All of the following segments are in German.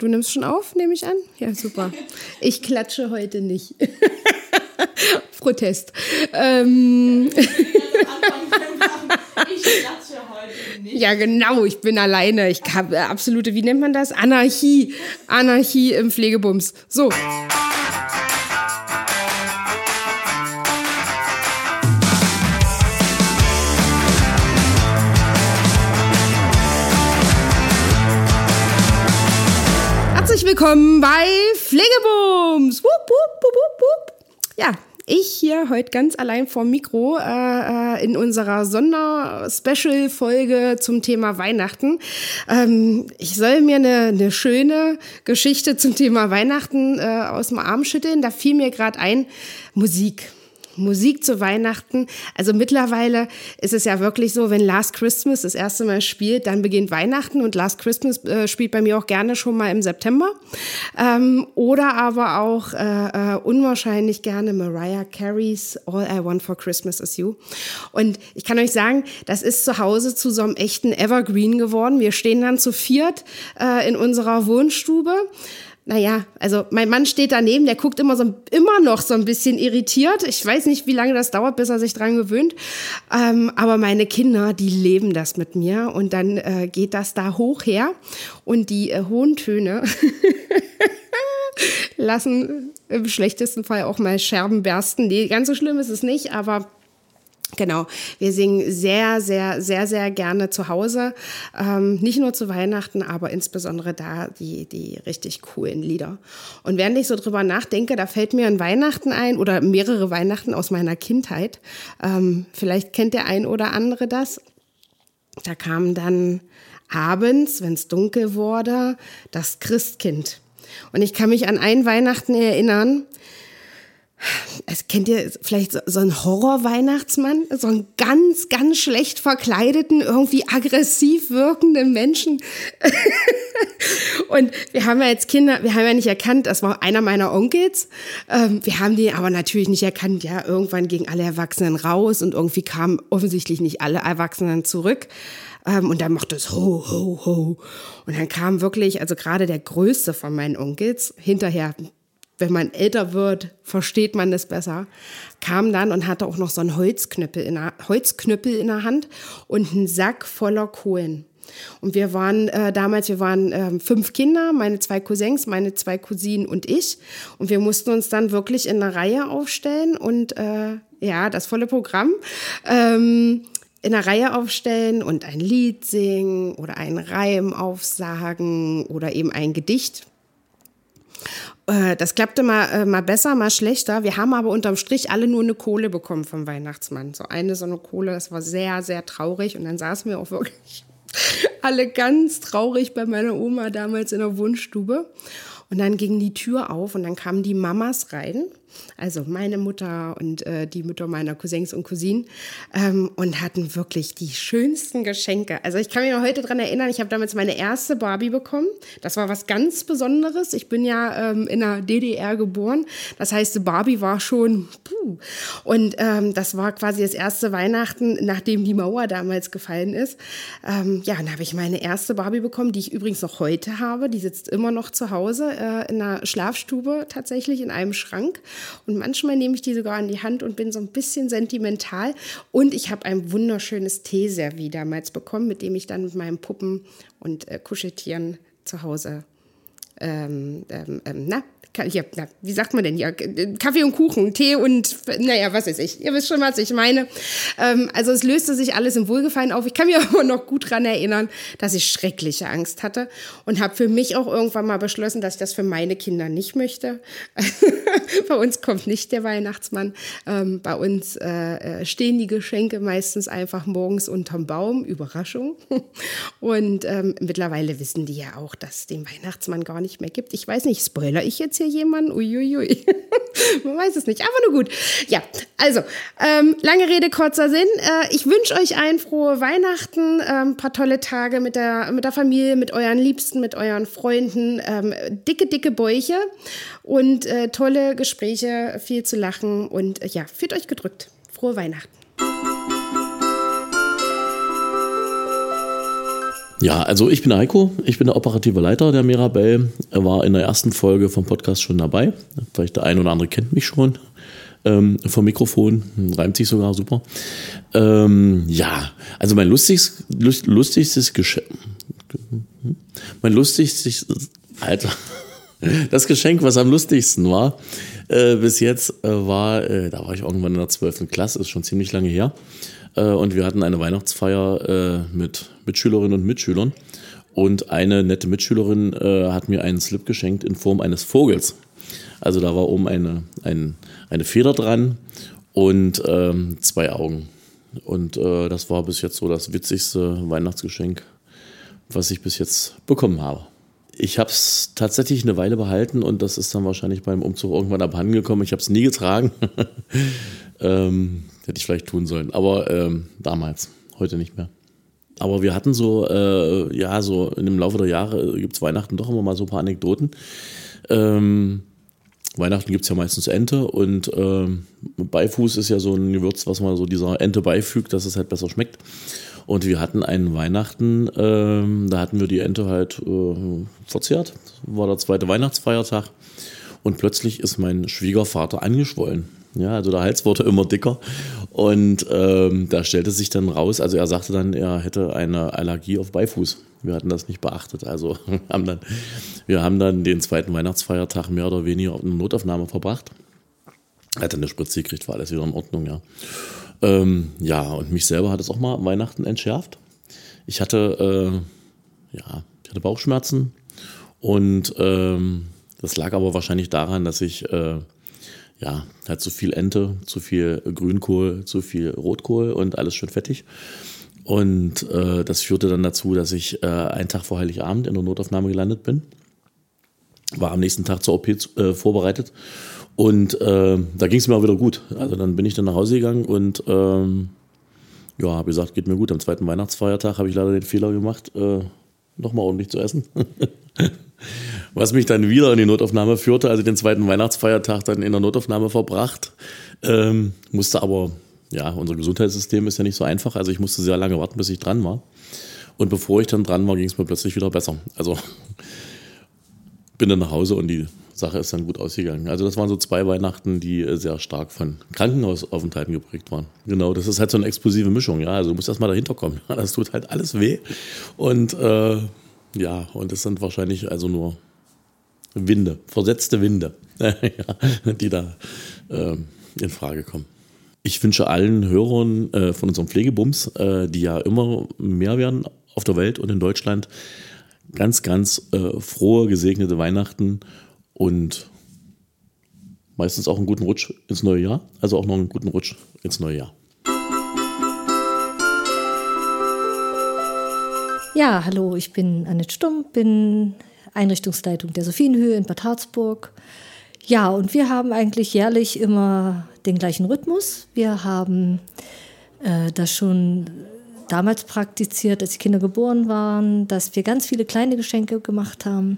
Du nimmst schon auf, nehme ich an? Ja, super. Ich klatsche heute nicht. Protest. Ähm. Ich klatsche heute nicht. Ja, genau, ich bin alleine. Ich habe absolute, wie nennt man das? Anarchie. Anarchie im Pflegebums. So. Willkommen bei Pflegebums. Wupp, wupp, wupp, wupp. Ja, ich hier heute ganz allein vorm Mikro äh, äh in unserer Sonder-Special-Folge zum Thema Weihnachten. Ähm, ich soll mir eine, eine schöne Geschichte zum Thema Weihnachten äh, aus dem Arm schütteln. Da fiel mir gerade ein, Musik. Musik zu Weihnachten. Also mittlerweile ist es ja wirklich so, wenn Last Christmas das erste Mal spielt, dann beginnt Weihnachten und Last Christmas äh, spielt bei mir auch gerne schon mal im September. Ähm, oder aber auch äh, äh, unwahrscheinlich gerne Mariah Carey's All I Want for Christmas is You. Und ich kann euch sagen, das ist zu Hause zu so einem echten Evergreen geworden. Wir stehen dann zu viert äh, in unserer Wohnstube naja, also mein Mann steht daneben, der guckt immer, so, immer noch so ein bisschen irritiert. Ich weiß nicht, wie lange das dauert, bis er sich dran gewöhnt. Ähm, aber meine Kinder, die leben das mit mir und dann äh, geht das da hoch her und die äh, hohen Töne lassen im schlechtesten Fall auch mal Scherben bersten. Nee, ganz so schlimm ist es nicht, aber Genau, wir singen sehr, sehr, sehr, sehr gerne zu Hause. Ähm, nicht nur zu Weihnachten, aber insbesondere da die, die richtig coolen Lieder. Und während ich so drüber nachdenke, da fällt mir ein Weihnachten ein oder mehrere Weihnachten aus meiner Kindheit. Ähm, vielleicht kennt der ein oder andere das. Da kam dann abends, wenn es dunkel wurde, das Christkind. Und ich kann mich an ein Weihnachten erinnern, es kennt ihr vielleicht so, so einen Horror-Weihnachtsmann, so einen ganz, ganz schlecht verkleideten, irgendwie aggressiv wirkenden Menschen. und wir haben ja jetzt Kinder, wir haben ja nicht erkannt, das war einer meiner Onkels. Ähm, wir haben die aber natürlich nicht erkannt, ja, irgendwann gingen alle Erwachsenen raus und irgendwie kamen offensichtlich nicht alle Erwachsenen zurück. Ähm, und dann macht es ho, ho, ho. Und dann kam wirklich, also gerade der größte von meinen Onkels, hinterher wenn man älter wird, versteht man das besser, kam dann und hatte auch noch so einen Holzknüppel in der, Holzknüppel in der Hand und einen Sack voller Kohlen. Und wir waren äh, damals, wir waren äh, fünf Kinder, meine zwei Cousins, meine zwei Cousinen und ich. Und wir mussten uns dann wirklich in einer Reihe aufstellen und äh, ja, das volle Programm. Ähm, in einer Reihe aufstellen und ein Lied singen oder einen Reim aufsagen oder eben ein Gedicht äh, das klappte mal, äh, mal besser, mal schlechter. Wir haben aber unterm Strich alle nur eine Kohle bekommen vom Weihnachtsmann. So eine so eine Kohle, das war sehr, sehr traurig. Und dann saßen wir auch wirklich alle ganz traurig bei meiner Oma damals in der Wohnstube. Und dann ging die Tür auf und dann kamen die Mamas rein also meine Mutter und äh, die Mütter meiner Cousins und Cousinen, ähm, und hatten wirklich die schönsten Geschenke. Also ich kann mich noch heute daran erinnern, ich habe damals meine erste Barbie bekommen. Das war was ganz Besonderes. Ich bin ja ähm, in der DDR geboren. Das heißt, Barbie war schon, puh. und ähm, das war quasi das erste Weihnachten, nachdem die Mauer damals gefallen ist. Ähm, ja, dann habe ich meine erste Barbie bekommen, die ich übrigens noch heute habe. Die sitzt immer noch zu Hause äh, in einer Schlafstube tatsächlich in einem Schrank. Und manchmal nehme ich die sogar in die Hand und bin so ein bisschen sentimental. Und ich habe ein wunderschönes Teeservie damals bekommen, mit dem ich dann mit meinen Puppen und äh, Kuscheltieren zu Hause ähm, ähm, ähm, na, ja, na, wie sagt man denn hier? Kaffee und Kuchen, Tee und, naja, was weiß ich. Ihr wisst schon, was ich meine. Ähm, also es löste sich alles im Wohlgefallen auf. Ich kann mich aber noch gut daran erinnern, dass ich schreckliche Angst hatte und habe für mich auch irgendwann mal beschlossen, dass ich das für meine Kinder nicht möchte. bei uns kommt nicht der Weihnachtsmann. Ähm, bei uns äh, äh, stehen die Geschenke meistens einfach morgens unterm Baum. Überraschung. Und ähm, mittlerweile wissen die ja auch, dass es den Weihnachtsmann gar nicht mehr gibt. Ich weiß nicht, spoiler ich jetzt hier jemanden? Uiuiui. Man weiß es nicht, aber nur gut. Ja, also, ähm, lange Rede, kurzer Sinn. Äh, ich wünsche euch ein frohe Weihnachten, ein ähm, paar tolle Tage mit der, mit der Familie, mit euren Liebsten, mit euren Freunden, ähm, dicke, dicke Bäuche und äh, tolle Gespräche, viel zu lachen und äh, ja, fühlt euch gedrückt. Frohe Weihnachten. Ja, also ich bin Heiko, ich bin der operative Leiter der Mirabelle, er war in der ersten Folge vom Podcast schon dabei. Vielleicht der ein oder andere kennt mich schon ähm, vom Mikrofon, reimt sich sogar super. Ähm, ja, also mein lustigstes, lustigstes Geschenk, mein lustigstes, Alter, das Geschenk, was am lustigsten war äh, bis jetzt, äh, war, äh, da war ich irgendwann in der 12. Klasse, ist schon ziemlich lange her. Äh, und wir hatten eine Weihnachtsfeier äh, mit Mitschülerinnen und Mitschülern. Und eine nette Mitschülerin äh, hat mir einen Slip geschenkt in Form eines Vogels. Also da war oben eine, ein, eine Feder dran und ähm, zwei Augen. Und äh, das war bis jetzt so das witzigste Weihnachtsgeschenk, was ich bis jetzt bekommen habe. Ich habe es tatsächlich eine Weile behalten und das ist dann wahrscheinlich beim Umzug irgendwann abhanden gekommen. Ich habe es nie getragen. ähm, Hätte ich vielleicht tun sollen. Aber ähm, damals, heute nicht mehr. Aber wir hatten so, äh, ja, so dem Laufe der Jahre gibt es Weihnachten doch immer mal so ein paar Anekdoten. Ähm, Weihnachten gibt es ja meistens Ente und ähm, Beifuß ist ja so ein Gewürz, was man so dieser Ente beifügt, dass es halt besser schmeckt. Und wir hatten einen Weihnachten, ähm, da hatten wir die Ente halt äh, verzehrt. War der zweite Weihnachtsfeiertag. Und plötzlich ist mein Schwiegervater angeschwollen. Ja, also der Hals wurde immer dicker. Und ähm, da stellte sich dann raus, also er sagte dann, er hätte eine Allergie auf Beifuß. Wir hatten das nicht beachtet. Also haben dann, wir haben dann den zweiten Weihnachtsfeiertag mehr oder weniger auf einer Notaufnahme verbracht. Er hat dann eine Spritze gekriegt, war alles wieder in Ordnung, ja. Ähm, ja, und mich selber hat es auch mal Weihnachten entschärft. Ich hatte, äh, ja, ich hatte Bauchschmerzen und ähm, das lag aber wahrscheinlich daran, dass ich äh, ja, halt zu viel Ente, zu viel Grünkohl, zu viel Rotkohl und alles schön fettig. Und äh, das führte dann dazu, dass ich äh, einen Tag vor Heiligabend in der Notaufnahme gelandet bin. War am nächsten Tag zur OP äh, vorbereitet. Und äh, da ging es mir auch wieder gut. Also dann bin ich dann nach Hause gegangen und ähm, ja, habe gesagt, geht mir gut. Am zweiten Weihnachtsfeiertag habe ich leider den Fehler gemacht, äh, nochmal ordentlich zu essen. was mich dann wieder in die Notaufnahme führte, also den zweiten Weihnachtsfeiertag dann in der Notaufnahme verbracht. Ähm, musste aber, ja, unser Gesundheitssystem ist ja nicht so einfach, also ich musste sehr lange warten, bis ich dran war. Und bevor ich dann dran war, ging es mir plötzlich wieder besser. Also bin dann nach Hause und die Sache ist dann gut ausgegangen. Also das waren so zwei Weihnachten, die sehr stark von Krankenhausaufenthalten geprägt waren. Genau, das ist halt so eine explosive Mischung, ja. Also du musst erstmal dahinter kommen. Das tut halt alles weh. Und äh, ja, und das sind wahrscheinlich also nur Winde, versetzte Winde, die da äh, in Frage kommen. Ich wünsche allen Hörern äh, von unserem Pflegebums, äh, die ja immer mehr werden auf der Welt und in Deutschland, ganz, ganz äh, frohe, gesegnete Weihnachten und meistens auch einen guten Rutsch ins neue Jahr. Also auch noch einen guten Rutsch ins neue Jahr. Ja, hallo, ich bin Annette Stumm, bin Einrichtungsleitung der Sophienhöhe in Bad Harzburg. Ja, und wir haben eigentlich jährlich immer den gleichen Rhythmus. Wir haben äh, das schon damals praktiziert, als die Kinder geboren waren, dass wir ganz viele kleine Geschenke gemacht haben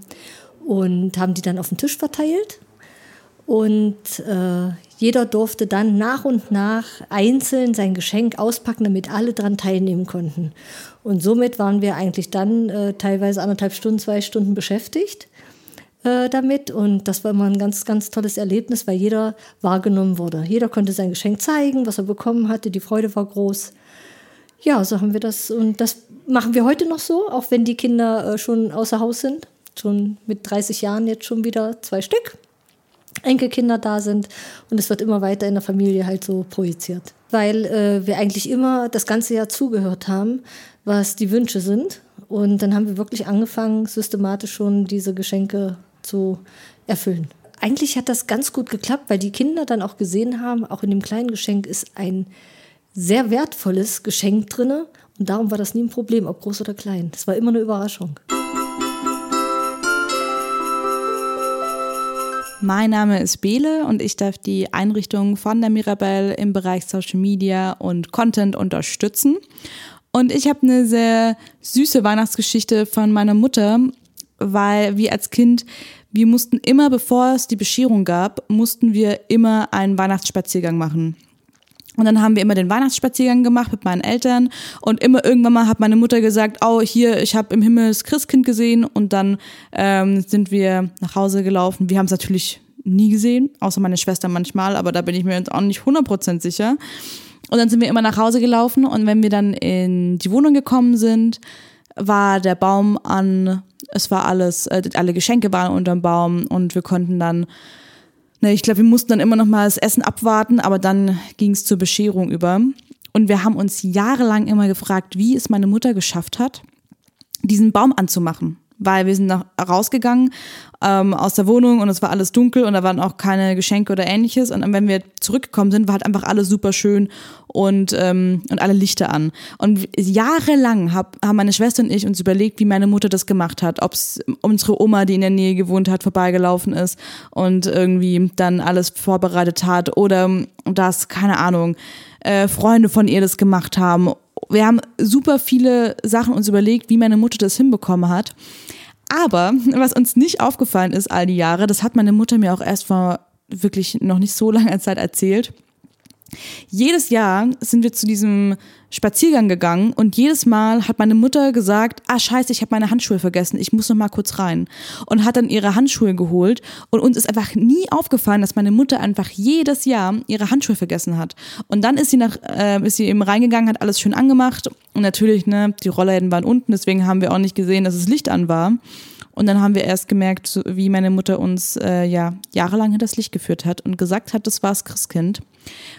und haben die dann auf den Tisch verteilt. Und äh, jeder durfte dann nach und nach einzeln sein Geschenk auspacken, damit alle daran teilnehmen konnten. Und somit waren wir eigentlich dann äh, teilweise anderthalb Stunden, zwei Stunden beschäftigt äh, damit. Und das war immer ein ganz, ganz tolles Erlebnis, weil jeder wahrgenommen wurde. Jeder konnte sein Geschenk zeigen, was er bekommen hatte. Die Freude war groß. Ja, so haben wir das. Und das machen wir heute noch so, auch wenn die Kinder äh, schon außer Haus sind. Schon mit 30 Jahren jetzt schon wieder zwei Stück. Enkelkinder da sind und es wird immer weiter in der Familie halt so projiziert. Weil äh, wir eigentlich immer das ganze Jahr zugehört haben, was die Wünsche sind. Und dann haben wir wirklich angefangen, systematisch schon diese Geschenke zu erfüllen. Eigentlich hat das ganz gut geklappt, weil die Kinder dann auch gesehen haben, auch in dem kleinen Geschenk ist ein sehr wertvolles Geschenk drin. Und darum war das nie ein Problem, ob groß oder klein. Das war immer eine Überraschung. Mein Name ist Bele und ich darf die Einrichtung von der Mirabelle im Bereich Social Media und Content unterstützen. Und ich habe eine sehr süße Weihnachtsgeschichte von meiner Mutter, weil wir als Kind, wir mussten immer, bevor es die Bescherung gab, mussten wir immer einen Weihnachtsspaziergang machen. Und dann haben wir immer den Weihnachtsspaziergang gemacht mit meinen Eltern und immer irgendwann mal hat meine Mutter gesagt, oh hier, ich habe im Himmel das Christkind gesehen und dann ähm, sind wir nach Hause gelaufen. Wir haben es natürlich nie gesehen, außer meine Schwester manchmal, aber da bin ich mir jetzt auch nicht 100% sicher. Und dann sind wir immer nach Hause gelaufen und wenn wir dann in die Wohnung gekommen sind, war der Baum an, es war alles, äh, alle Geschenke waren unterm Baum und wir konnten dann Ne, ich glaube, wir mussten dann immer noch mal das Essen abwarten, aber dann ging es zur Bescherung über. Und wir haben uns jahrelang immer gefragt, wie es meine Mutter geschafft hat, diesen Baum anzumachen weil wir sind nach, rausgegangen ähm, aus der Wohnung und es war alles dunkel und da waren auch keine Geschenke oder ähnliches. Und wenn wir zurückgekommen sind, war halt einfach alles super schön und, ähm, und alle Lichter an. Und jahrelang hab, haben meine Schwester und ich uns überlegt, wie meine Mutter das gemacht hat. Ob es unsere Oma, die in der Nähe gewohnt hat, vorbeigelaufen ist und irgendwie dann alles vorbereitet hat oder dass, keine Ahnung, äh, Freunde von ihr das gemacht haben wir haben super viele Sachen uns überlegt, wie meine Mutter das hinbekommen hat. Aber was uns nicht aufgefallen ist all die Jahre, das hat meine Mutter mir auch erst vor wirklich noch nicht so langer Zeit erzählt. Jedes Jahr sind wir zu diesem Spaziergang gegangen und jedes Mal hat meine Mutter gesagt, ah scheiße, ich habe meine Handschuhe vergessen, ich muss noch mal kurz rein und hat dann ihre Handschuhe geholt und uns ist einfach nie aufgefallen, dass meine Mutter einfach jedes Jahr ihre Handschuhe vergessen hat und dann ist sie nach äh, ist sie eben reingegangen, hat alles schön angemacht und natürlich ne, die Rollläden waren unten, deswegen haben wir auch nicht gesehen, dass das Licht an war. Und dann haben wir erst gemerkt, wie meine Mutter uns äh, ja jahrelang hinter das Licht geführt hat und gesagt hat, das war das Christkind.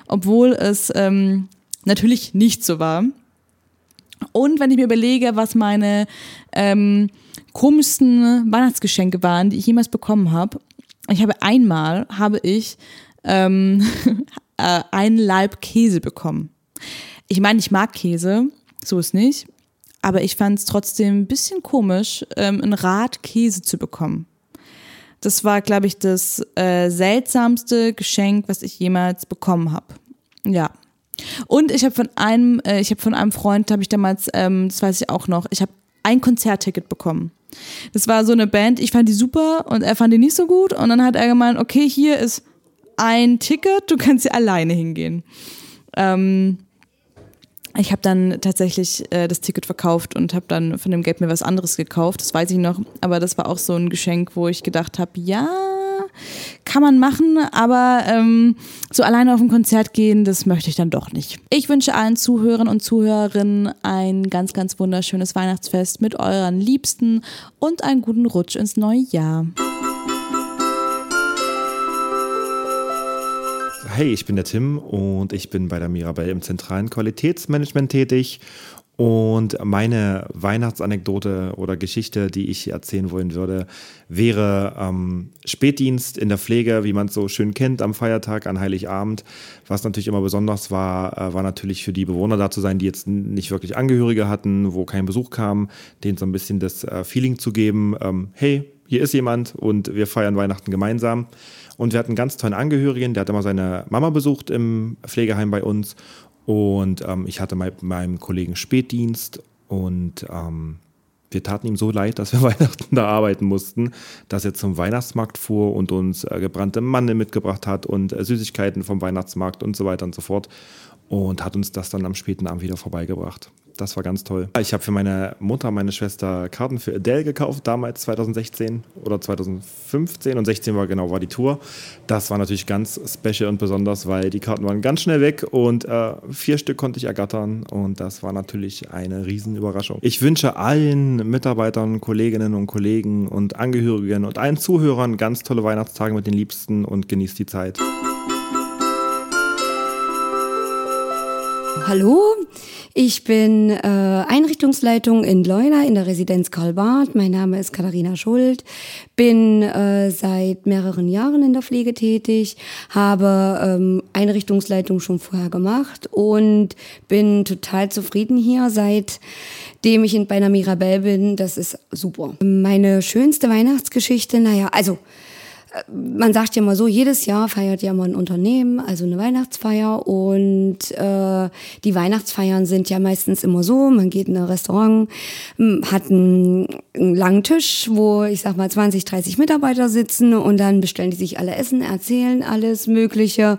Obwohl es ähm, natürlich nicht so war. Und wenn ich mir überlege, was meine ähm, komischsten Weihnachtsgeschenke waren, die ich jemals bekommen habe, ich habe einmal habe ich ähm, äh, einen Leib Käse bekommen. Ich meine, ich mag Käse, so ist nicht, aber ich fand es trotzdem ein bisschen komisch, ähm, ein Rad Käse zu bekommen. Das war, glaube ich, das äh, seltsamste Geschenk, was ich jemals bekommen habe. Ja. Und ich habe von einem, äh, ich habe von einem Freund, habe ich damals, ähm, das weiß ich auch noch, ich habe ein Konzertticket bekommen. Das war so eine Band, ich fand die super und er fand die nicht so gut. Und dann hat er gemeint, okay, hier ist ein Ticket, du kannst hier alleine hingehen. Ähm, ich habe dann tatsächlich äh, das Ticket verkauft und habe dann von dem Geld mir was anderes gekauft. Das weiß ich noch. Aber das war auch so ein Geschenk, wo ich gedacht habe, ja, kann man machen, aber ähm, so alleine auf ein Konzert gehen, das möchte ich dann doch nicht. Ich wünsche allen Zuhörern und Zuhörerinnen ein ganz, ganz wunderschönes Weihnachtsfest mit euren Liebsten und einen guten Rutsch ins neue Jahr. Hey, ich bin der Tim und ich bin bei der Mirabelle im zentralen Qualitätsmanagement tätig und meine Weihnachtsanekdote oder Geschichte, die ich erzählen wollen würde, wäre ähm, Spätdienst in der Pflege, wie man es so schön kennt, am Feiertag, an Heiligabend. Was natürlich immer besonders war, äh, war natürlich für die Bewohner da zu sein, die jetzt nicht wirklich Angehörige hatten, wo kein Besuch kam, denen so ein bisschen das äh, Feeling zu geben, ähm, hey, hier ist jemand und wir feiern Weihnachten gemeinsam. Und wir hatten einen ganz tollen Angehörigen, der hat immer seine Mama besucht im Pflegeheim bei uns und ähm, ich hatte mit meinem Kollegen Spätdienst und ähm, wir taten ihm so leid, dass wir Weihnachten da arbeiten mussten, dass er zum Weihnachtsmarkt fuhr und uns äh, gebrannte Mandeln mitgebracht hat und äh, Süßigkeiten vom Weihnachtsmarkt und so weiter und so fort und hat uns das dann am späten Abend wieder vorbeigebracht. Das war ganz toll. Ich habe für meine Mutter, meine Schwester Karten für Adele gekauft, damals 2016 oder 2015 und 16 war genau war die Tour. Das war natürlich ganz special und besonders, weil die Karten waren ganz schnell weg und äh, vier Stück konnte ich ergattern und das war natürlich eine Riesenüberraschung. Ich wünsche allen Mitarbeitern, Kolleginnen und Kollegen und Angehörigen und allen Zuhörern ganz tolle Weihnachtstage mit den Liebsten und genießt die Zeit. Hallo, ich bin äh, Einrichtungsleitung in Leuna in der Residenz Karl Barth. Mein Name ist Katharina Schuld, bin äh, seit mehreren Jahren in der Pflege tätig, habe ähm, Einrichtungsleitung schon vorher gemacht und bin total zufrieden hier, seitdem ich in, bei einer Mirabelle bin. Das ist super. Meine schönste Weihnachtsgeschichte, naja, also man sagt ja mal so, jedes Jahr feiert ja mal ein Unternehmen, also eine Weihnachtsfeier. Und äh, die Weihnachtsfeiern sind ja meistens immer so, man geht in ein Restaurant, hat einen, einen langen Tisch, wo ich sag mal 20, 30 Mitarbeiter sitzen und dann bestellen die sich alle Essen, erzählen alles Mögliche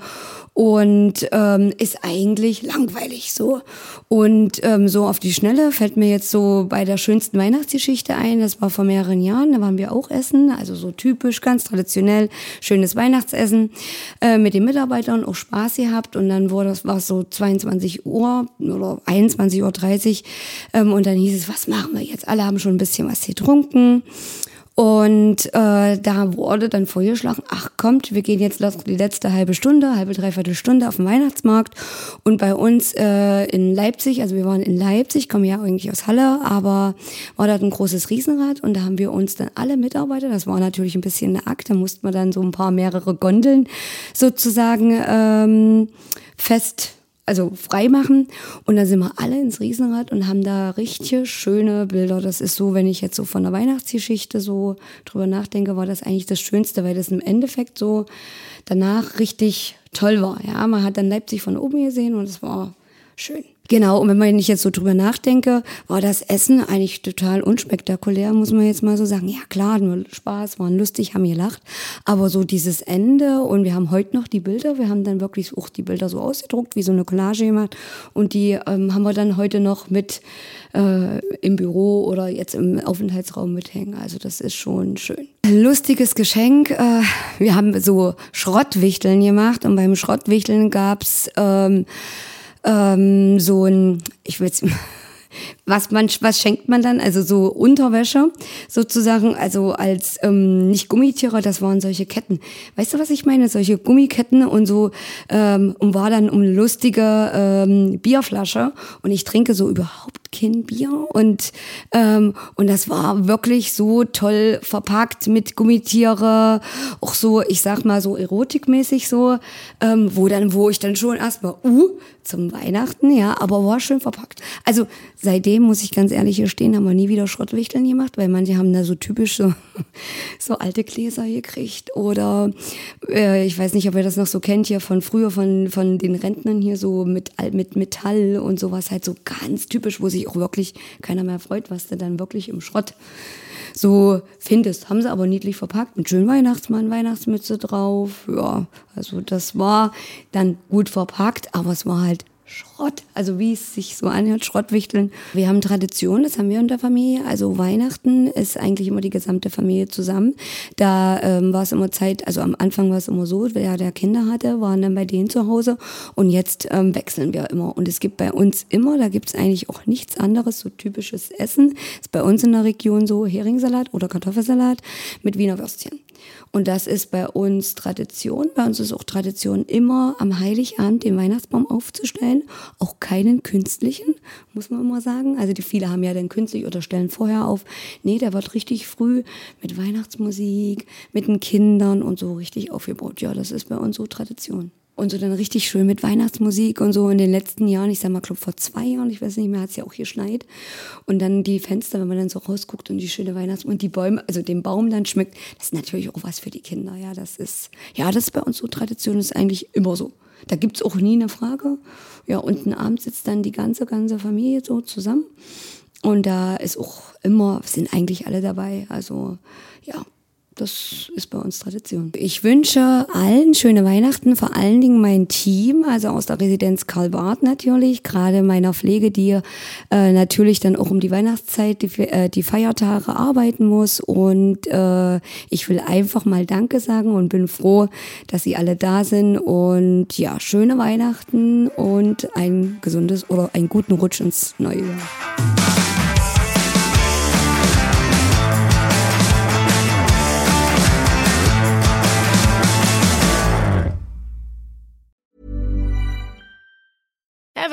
und ähm, ist eigentlich langweilig so. Und ähm, so auf die Schnelle fällt mir jetzt so bei der schönsten Weihnachtsgeschichte ein, das war vor mehreren Jahren, da waren wir auch essen, also so typisch, ganz traditionell, schönes Weihnachtsessen äh, mit den Mitarbeitern, auch Spaß gehabt. Und dann wurde das war so 22 Uhr oder 21.30 Uhr ähm, und dann hieß es, was machen wir jetzt? Alle haben schon ein bisschen was getrunken und äh, da wurde dann vorgeschlagen, ach kommt, wir gehen jetzt die letzte halbe Stunde, halbe, dreiviertel Stunde auf den Weihnachtsmarkt. Und bei uns äh, in Leipzig, also wir waren in Leipzig, kommen ja eigentlich aus Halle, aber war dort ein großes Riesenrad und da haben wir uns dann alle Mitarbeiter, das war natürlich ein bisschen eine Akt, da mussten wir dann so ein paar mehrere Gondeln sozusagen ähm, fest also frei machen. Und dann sind wir alle ins Riesenrad und haben da richtig schöne Bilder. Das ist so, wenn ich jetzt so von der Weihnachtsgeschichte so drüber nachdenke, war das eigentlich das Schönste, weil das im Endeffekt so danach richtig toll war. Ja, man hat dann Leipzig von oben gesehen und es war schön. Genau, und wenn man nicht jetzt so drüber nachdenke, war das Essen eigentlich total unspektakulär, muss man jetzt mal so sagen. Ja klar, nur Spaß, waren lustig, haben gelacht, aber so dieses Ende und wir haben heute noch die Bilder, wir haben dann wirklich auch die Bilder so ausgedruckt, wie so eine Collage gemacht und die ähm, haben wir dann heute noch mit äh, im Büro oder jetzt im Aufenthaltsraum mithängen. Also das ist schon schön. Lustiges Geschenk, äh, wir haben so Schrottwichteln gemacht und beim Schrottwichteln gab's ähm, ähm, so ein, ich will was man, was schenkt man dann? Also so Unterwäsche sozusagen, also als ähm, nicht Gummitiere, das waren solche Ketten. Weißt du, was ich meine? Solche Gummiketten und so ähm, und war dann um lustige ähm, Bierflasche und ich trinke so überhaupt kein Bier und ähm, und das war wirklich so toll verpackt mit Gummitiere, auch so, ich sag mal so erotikmäßig so, ähm, wo dann, wo ich dann schon erstmal, uh, zum Weihnachten, ja, aber war schön verpackt. Also seitdem muss ich ganz ehrlich hier stehen, haben wir nie wieder Schrottwichteln gemacht, weil manche haben da so typisch so, so alte Gläser gekriegt oder äh, ich weiß nicht, ob ihr das noch so kennt hier von früher von von den Rentnern hier so mit mit Metall und sowas halt so ganz typisch, wo sich auch wirklich keiner mehr freut, was du dann wirklich im Schrott so findest. Haben sie aber niedlich verpackt mit schönen Weihnachtsmann, Weihnachtsmütze drauf. Ja, also das war dann gut verpackt, aber es war halt Schrott, also wie es sich so anhört, Schrottwichteln. Wir haben Tradition, das haben wir in der Familie. Also Weihnachten ist eigentlich immer die gesamte Familie zusammen. Da ähm, war es immer Zeit, also am Anfang war es immer so, wer der Kinder hatte, waren dann bei denen zu Hause und jetzt ähm, wechseln wir immer. Und es gibt bei uns immer, da gibt es eigentlich auch nichts anderes, so typisches Essen. Ist bei uns in der Region so Heringssalat oder Kartoffelsalat mit Wiener Würstchen. Und das ist bei uns Tradition. Bei uns ist auch Tradition, immer am Heiligabend den Weihnachtsbaum aufzustellen. Auch keinen künstlichen, muss man immer sagen. Also die viele haben ja dann künstlich oder stellen vorher auf. Nee, der wird richtig früh mit Weihnachtsmusik, mit den Kindern und so richtig aufgebaut. Ja, das ist bei uns so Tradition. Und so dann richtig schön mit Weihnachtsmusik und so in den letzten Jahren, ich sag mal, glaube vor zwei Jahren, ich weiß nicht mehr, hat es ja auch geschneit. Und dann die Fenster, wenn man dann so rausguckt und die schöne Weihnachts- und die Bäume, also den Baum dann schmeckt, das ist natürlich auch was für die Kinder. Ja, das ist, ja, das ist bei uns so Tradition, ist eigentlich immer so. Da gibt's auch nie eine Frage. Ja, und Abend sitzt dann die ganze, ganze Familie so zusammen. Und da ist auch immer, sind eigentlich alle dabei. Also, ja, das ist bei uns Tradition. Ich wünsche allen schöne Weihnachten, vor allen Dingen mein Team, also aus der Residenz Karl Barth natürlich, gerade meiner Pflege, die äh, natürlich dann auch um die Weihnachtszeit, die, äh, die Feiertage arbeiten muss. Und äh, ich will einfach mal Danke sagen und bin froh, dass Sie alle da sind. Und ja, schöne Weihnachten und ein gesundes oder einen guten Rutsch ins neue Jahr.